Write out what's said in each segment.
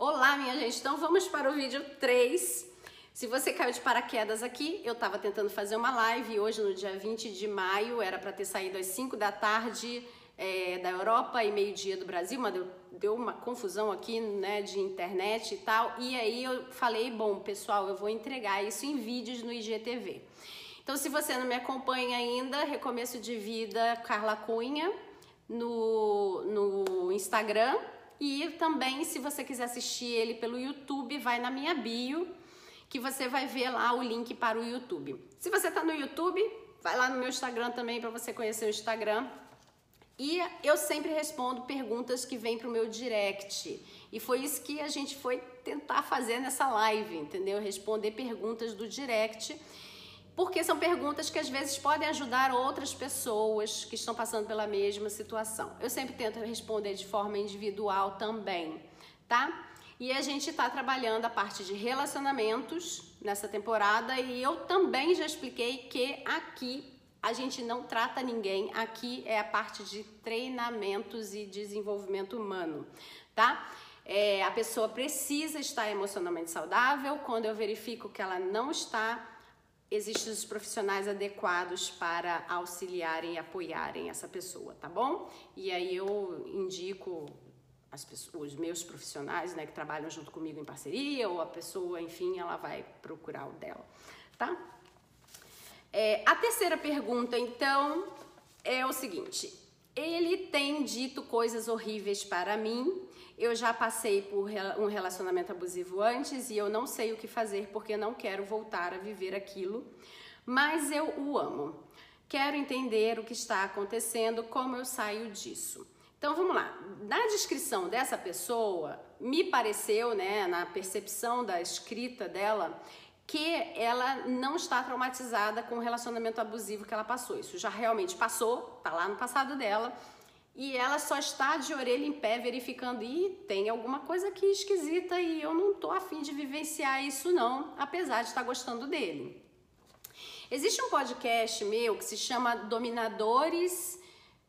Olá, minha gente. Então vamos para o vídeo 3. Se você caiu de paraquedas aqui, eu estava tentando fazer uma live hoje no dia 20 de maio, era para ter saído às 5 da tarde é, da Europa e meio-dia do Brasil, mas deu, deu uma confusão aqui, né, de internet e tal. E aí eu falei, bom, pessoal, eu vou entregar isso em vídeos no IGTV. Então, se você não me acompanha ainda, Recomeço de Vida Carla Cunha no, no Instagram e também, se você quiser assistir ele pelo YouTube, vai na minha bio, que você vai ver lá o link para o YouTube. Se você está no YouTube, vai lá no meu Instagram também para você conhecer o Instagram. E eu sempre respondo perguntas que vêm para o meu direct. E foi isso que a gente foi tentar fazer nessa live, entendeu? Responder perguntas do direct porque são perguntas que às vezes podem ajudar outras pessoas que estão passando pela mesma situação. Eu sempre tento responder de forma individual também, tá? E a gente está trabalhando a parte de relacionamentos nessa temporada e eu também já expliquei que aqui a gente não trata ninguém, aqui é a parte de treinamentos e desenvolvimento humano, tá? É, a pessoa precisa estar emocionalmente saudável. Quando eu verifico que ela não está, existem os profissionais adequados para auxiliarem e apoiarem essa pessoa, tá bom? E aí eu indico as pessoas, os meus profissionais, né, que trabalham junto comigo em parceria, ou a pessoa, enfim, ela vai procurar o dela, tá? É, a terceira pergunta, então, é o seguinte: ele tem dito coisas horríveis para mim eu já passei por um relacionamento abusivo antes e eu não sei o que fazer porque não quero voltar a viver aquilo, mas eu o amo. Quero entender o que está acontecendo, como eu saio disso. Então vamos lá. Na descrição dessa pessoa, me pareceu, né, na percepção da escrita dela, que ela não está traumatizada com o relacionamento abusivo que ela passou. Isso já realmente passou, tá lá no passado dela e ela só está de orelha em pé verificando e tem alguma coisa aqui esquisita e eu não tô afim de vivenciar isso não, apesar de estar gostando dele. Existe um podcast meu que se chama Dominadores,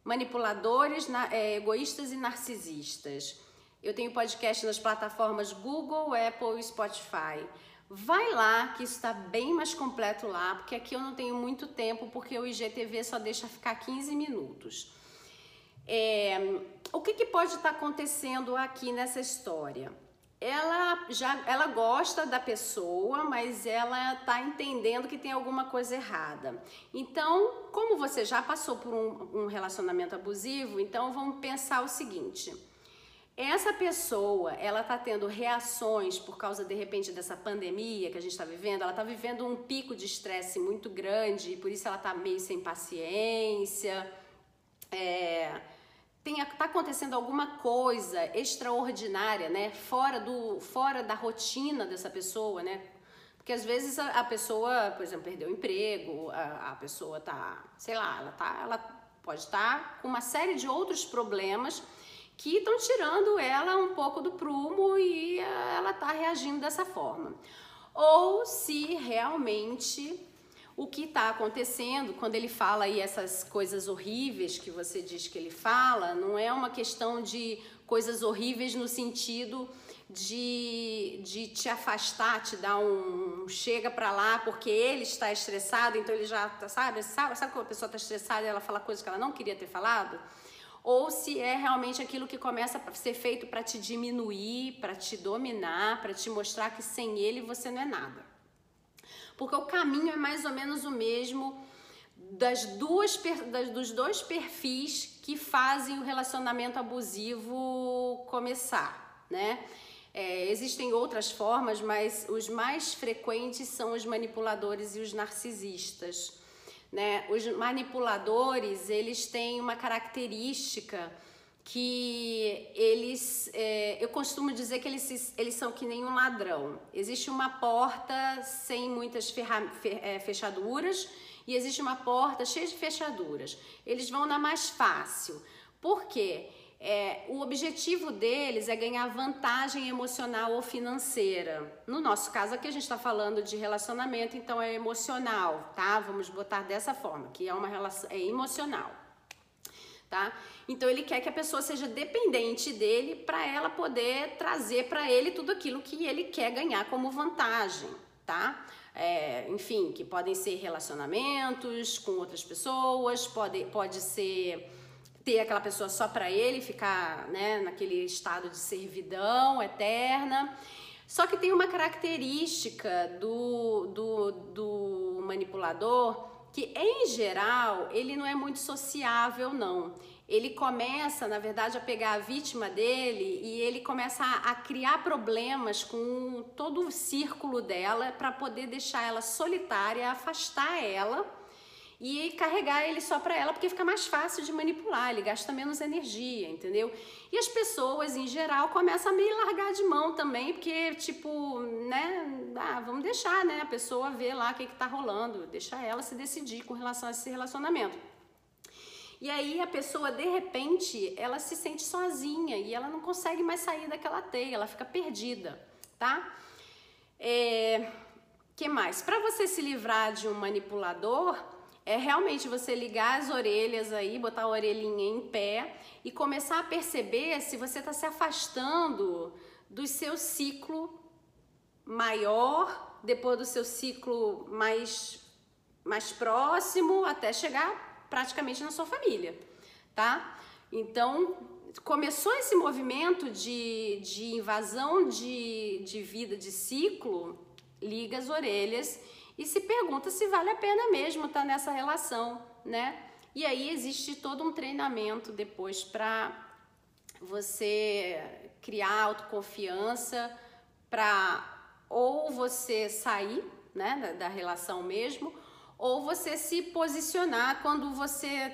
Manipuladores, é, Egoístas e Narcisistas. Eu tenho podcast nas plataformas Google, Apple e Spotify. Vai lá, que está bem mais completo lá, porque aqui eu não tenho muito tempo, porque o IGTV só deixa ficar 15 minutos. É, o que, que pode estar tá acontecendo aqui nessa história? Ela já ela gosta da pessoa, mas ela está entendendo que tem alguma coisa errada. Então, como você já passou por um, um relacionamento abusivo, então vamos pensar o seguinte: essa pessoa, ela está tendo reações por causa de repente dessa pandemia que a gente está vivendo, ela está vivendo um pico de estresse muito grande, e por isso ela está meio sem paciência. É, está acontecendo alguma coisa extraordinária, né? Fora, do, fora da rotina dessa pessoa, né? Porque às vezes a, a pessoa, por exemplo, perdeu o emprego, a, a, pessoa tá, sei lá, ela, tá, ela pode estar tá com uma série de outros problemas que estão tirando ela um pouco do prumo e ela está reagindo dessa forma. Ou se realmente o que está acontecendo quando ele fala aí essas coisas horríveis que você diz que ele fala, não é uma questão de coisas horríveis no sentido de, de te afastar, te dar um chega para lá porque ele está estressado, então ele já tá, sabe, sabe, sabe quando a pessoa está estressada e ela fala coisas que ela não queria ter falado? Ou se é realmente aquilo que começa a ser feito para te diminuir, para te dominar, para te mostrar que sem ele você não é nada porque o caminho é mais ou menos o mesmo das duas, das, dos dois perfis que fazem o relacionamento abusivo começar, né? É, existem outras formas, mas os mais frequentes são os manipuladores e os narcisistas. Né? Os manipuladores, eles têm uma característica que eles, é, eu costumo dizer que eles, eles são que nem um ladrão. Existe uma porta sem muitas ferra, é, fechaduras e existe uma porta cheia de fechaduras. Eles vão na mais fácil. Por quê? É, o objetivo deles é ganhar vantagem emocional ou financeira. No nosso caso aqui a gente está falando de relacionamento, então é emocional, tá? Vamos botar dessa forma, que é uma relação é emocional tá? Então ele quer que a pessoa seja dependente dele para ela poder trazer para ele tudo aquilo que ele quer ganhar como vantagem, tá? É, enfim, que podem ser relacionamentos com outras pessoas, pode, pode ser ter aquela pessoa só para ele, ficar né, naquele estado de servidão eterna. Só que tem uma característica do, do, do manipulador que, em geral, ele não é muito sociável, não. Ele começa, na verdade, a pegar a vítima dele e ele começa a, a criar problemas com todo o círculo dela para poder deixar ela solitária, afastar ela e carregar ele só para ela, porque fica mais fácil de manipular, ele gasta menos energia, entendeu? E as pessoas, em geral, começam a meio largar de mão também, porque, tipo, né, ah, vamos deixar, né, a pessoa ver lá o que, que tá rolando, deixar ela se decidir com relação a esse relacionamento. E aí a pessoa, de repente, ela se sente sozinha e ela não consegue mais sair daquela teia, ela fica perdida, tá? É, que mais? Para você se livrar de um manipulador, é realmente você ligar as orelhas aí, botar a orelhinha em pé e começar a perceber se você está se afastando do seu ciclo maior, depois do seu ciclo mais, mais próximo, até chegar praticamente na sua família, tá? Então, começou esse movimento de, de invasão de, de vida, de ciclo, liga as orelhas e se pergunta se vale a pena mesmo estar tá nessa relação, né? E aí existe todo um treinamento depois para você criar autoconfiança para ou você sair, né, da, da relação mesmo, ou você se posicionar quando você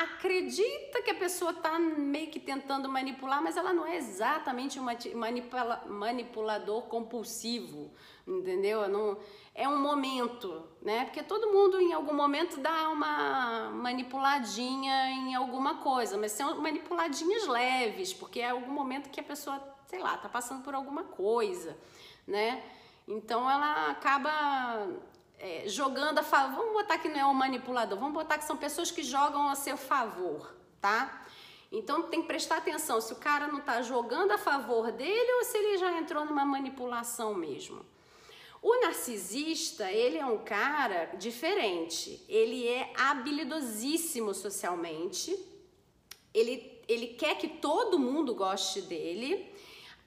acredita que a pessoa está meio que tentando manipular, mas ela não é exatamente um manipula, manipulador compulsivo, entendeu? Não, é um momento, né? Porque todo mundo em algum momento dá uma manipuladinha em alguma coisa, mas são manipuladinhas leves, porque é algum momento que a pessoa, sei lá, tá passando por alguma coisa, né? Então ela acaba é, jogando a favor. Vamos botar que não é um manipulador, vamos botar que são pessoas que jogam a seu favor, tá? Então tem que prestar atenção se o cara não tá jogando a favor dele ou se ele já entrou numa manipulação mesmo. O narcisista, ele é um cara diferente. Ele é habilidosíssimo socialmente. Ele, ele quer que todo mundo goste dele.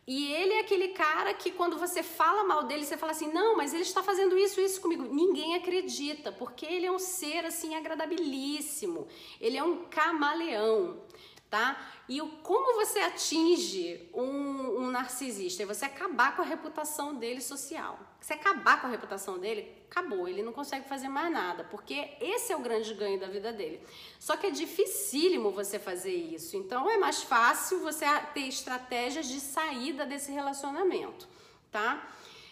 E ele é aquele cara que quando você fala mal dele, você fala assim: "Não, mas ele está fazendo isso, isso comigo". Ninguém acredita, porque ele é um ser assim agradabilíssimo. Ele é um camaleão tá? E o, como você atinge um, um narcisista? É você acabar com a reputação dele social. Se acabar com a reputação dele, acabou, ele não consegue fazer mais nada, porque esse é o grande ganho da vida dele. Só que é dificílimo você fazer isso, então é mais fácil você ter estratégias de saída desse relacionamento, tá?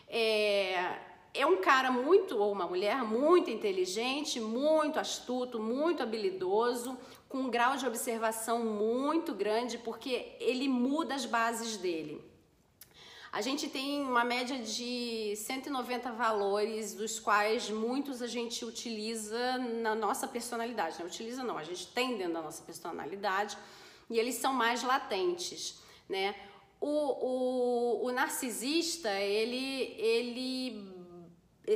É, é um cara muito, ou uma mulher muito inteligente, muito astuto, muito habilidoso, com um grau de observação muito grande, porque ele muda as bases dele. A gente tem uma média de 190 valores, dos quais muitos a gente utiliza na nossa personalidade. Não utiliza não, a gente tem dentro da nossa personalidade e eles são mais latentes, né? O, o, o narcisista, ele, ele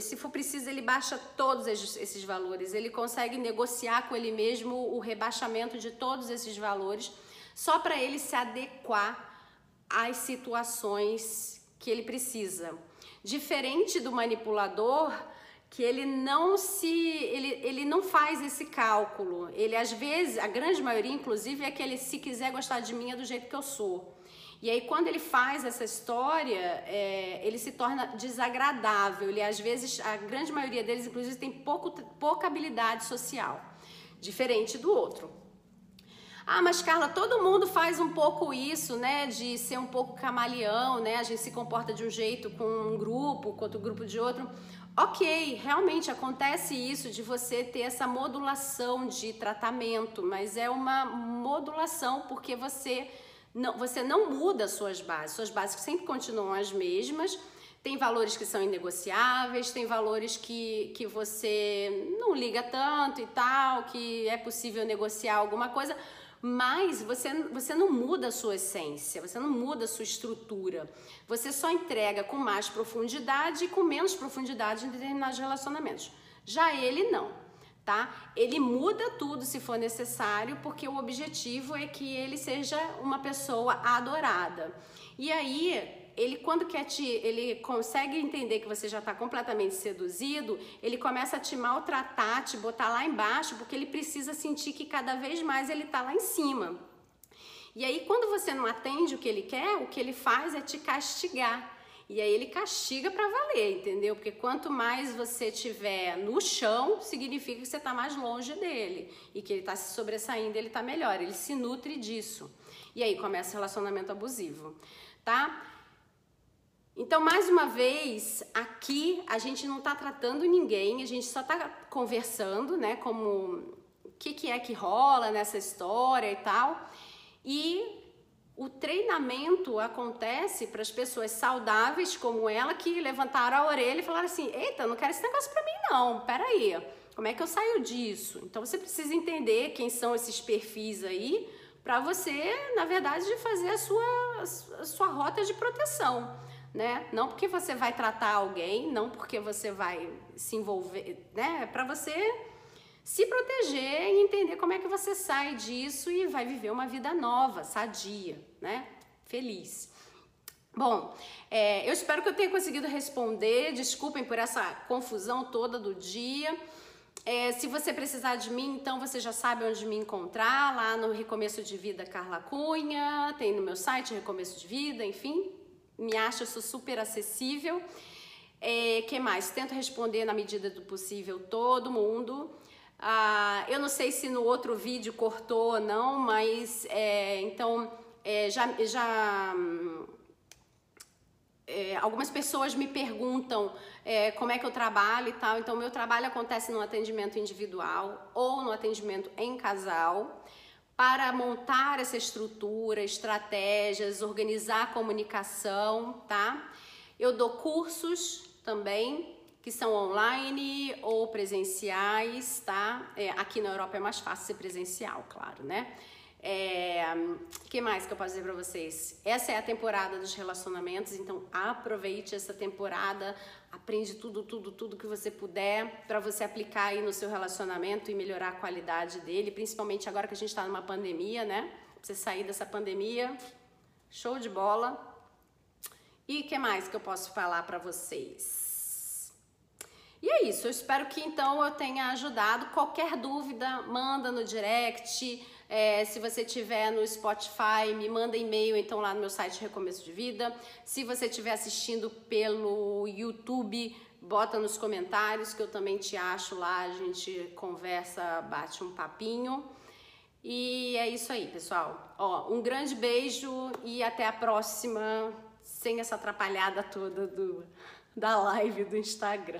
se for preciso, ele baixa todos esses valores. Ele consegue negociar com ele mesmo o rebaixamento de todos esses valores, só para ele se adequar às situações que ele precisa. Diferente do manipulador, que ele não se ele, ele não faz esse cálculo. Ele às vezes, a grande maioria inclusive é que ele se quiser gostar de mim é do jeito que eu sou. E aí, quando ele faz essa história, é, ele se torna desagradável. Ele, às vezes, a grande maioria deles, inclusive, tem pouco, pouca habilidade social, diferente do outro. Ah, mas Carla, todo mundo faz um pouco isso, né? De ser um pouco camaleão, né? A gente se comporta de um jeito com um grupo, com outro grupo de outro. Ok, realmente acontece isso de você ter essa modulação de tratamento, mas é uma modulação porque você não, você não muda suas bases, suas bases sempre continuam as mesmas. Tem valores que são inegociáveis, tem valores que, que você não liga tanto e tal, que é possível negociar alguma coisa, mas você, você não muda a sua essência, você não muda a sua estrutura. Você só entrega com mais profundidade e com menos profundidade em determinados relacionamentos. Já ele não, tá? Ele muda tudo se for necessário, porque o objetivo é que ele seja uma pessoa adorada. E aí, ele quando quer te, ele consegue entender que você já está completamente seduzido, ele começa a te maltratar, te botar lá embaixo, porque ele precisa sentir que cada vez mais ele está lá em cima. E aí quando você não atende o que ele quer, o que ele faz é te castigar. E aí ele castiga para valer, entendeu? Porque quanto mais você tiver no chão, significa que você está mais longe dele e que ele está se sobressaindo, ele está melhor. Ele se nutre disso. E aí começa o relacionamento abusivo, tá? Então, mais uma vez, aqui a gente não está tratando ninguém, a gente só está conversando, né? Como o que, que é que rola nessa história e tal. E o treinamento acontece para as pessoas saudáveis como ela que levantaram a orelha e falaram assim: Eita, não quero esse negócio para mim, não. Peraí, como é que eu saio disso? Então você precisa entender quem são esses perfis aí para você, na verdade, fazer a sua, a sua rota de proteção né? Não porque você vai tratar alguém, não porque você vai se envolver, né? É para você se proteger e entender como é que você sai disso e vai viver uma vida nova, sadia, né? Feliz. Bom, é, eu espero que eu tenha conseguido responder. Desculpem por essa confusão toda do dia. É, se você precisar de mim, então você já sabe onde me encontrar, lá no Recomeço de Vida Carla Cunha, tem no meu site Recomeço de Vida, enfim, me acha, sou super acessível. É, que mais? Tento responder na medida do possível todo mundo. Ah, eu não sei se no outro vídeo cortou ou não, mas é, então é, já, já é, algumas pessoas me perguntam é, como é que eu trabalho e tal. Então, meu trabalho acontece no atendimento individual ou no atendimento em casal para montar essa estrutura, estratégias, organizar a comunicação, tá? Eu dou cursos também que são online ou presenciais, tá? É, aqui na Europa é mais fácil ser presencial, claro, né? É, que mais que eu posso dizer para vocês? Essa é a temporada dos relacionamentos, então aproveite essa temporada, aprende tudo, tudo, tudo que você puder para você aplicar aí no seu relacionamento e melhorar a qualidade dele, principalmente agora que a gente está numa pandemia, né? Pra você sair dessa pandemia, show de bola. E que mais que eu posso falar para vocês? E é isso, eu espero que então eu tenha ajudado. Qualquer dúvida, manda no direct é, se você tiver no Spotify, me manda e-mail então lá no meu site Recomeço de Vida. Se você estiver assistindo pelo YouTube, bota nos comentários que eu também te acho lá, a gente conversa, bate um papinho. E é isso aí, pessoal. Ó, um grande beijo e até a próxima, sem essa atrapalhada toda do, da live do Instagram.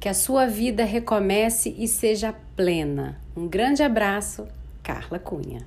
Que a sua vida recomece e seja plena. Um grande abraço, Carla Cunha.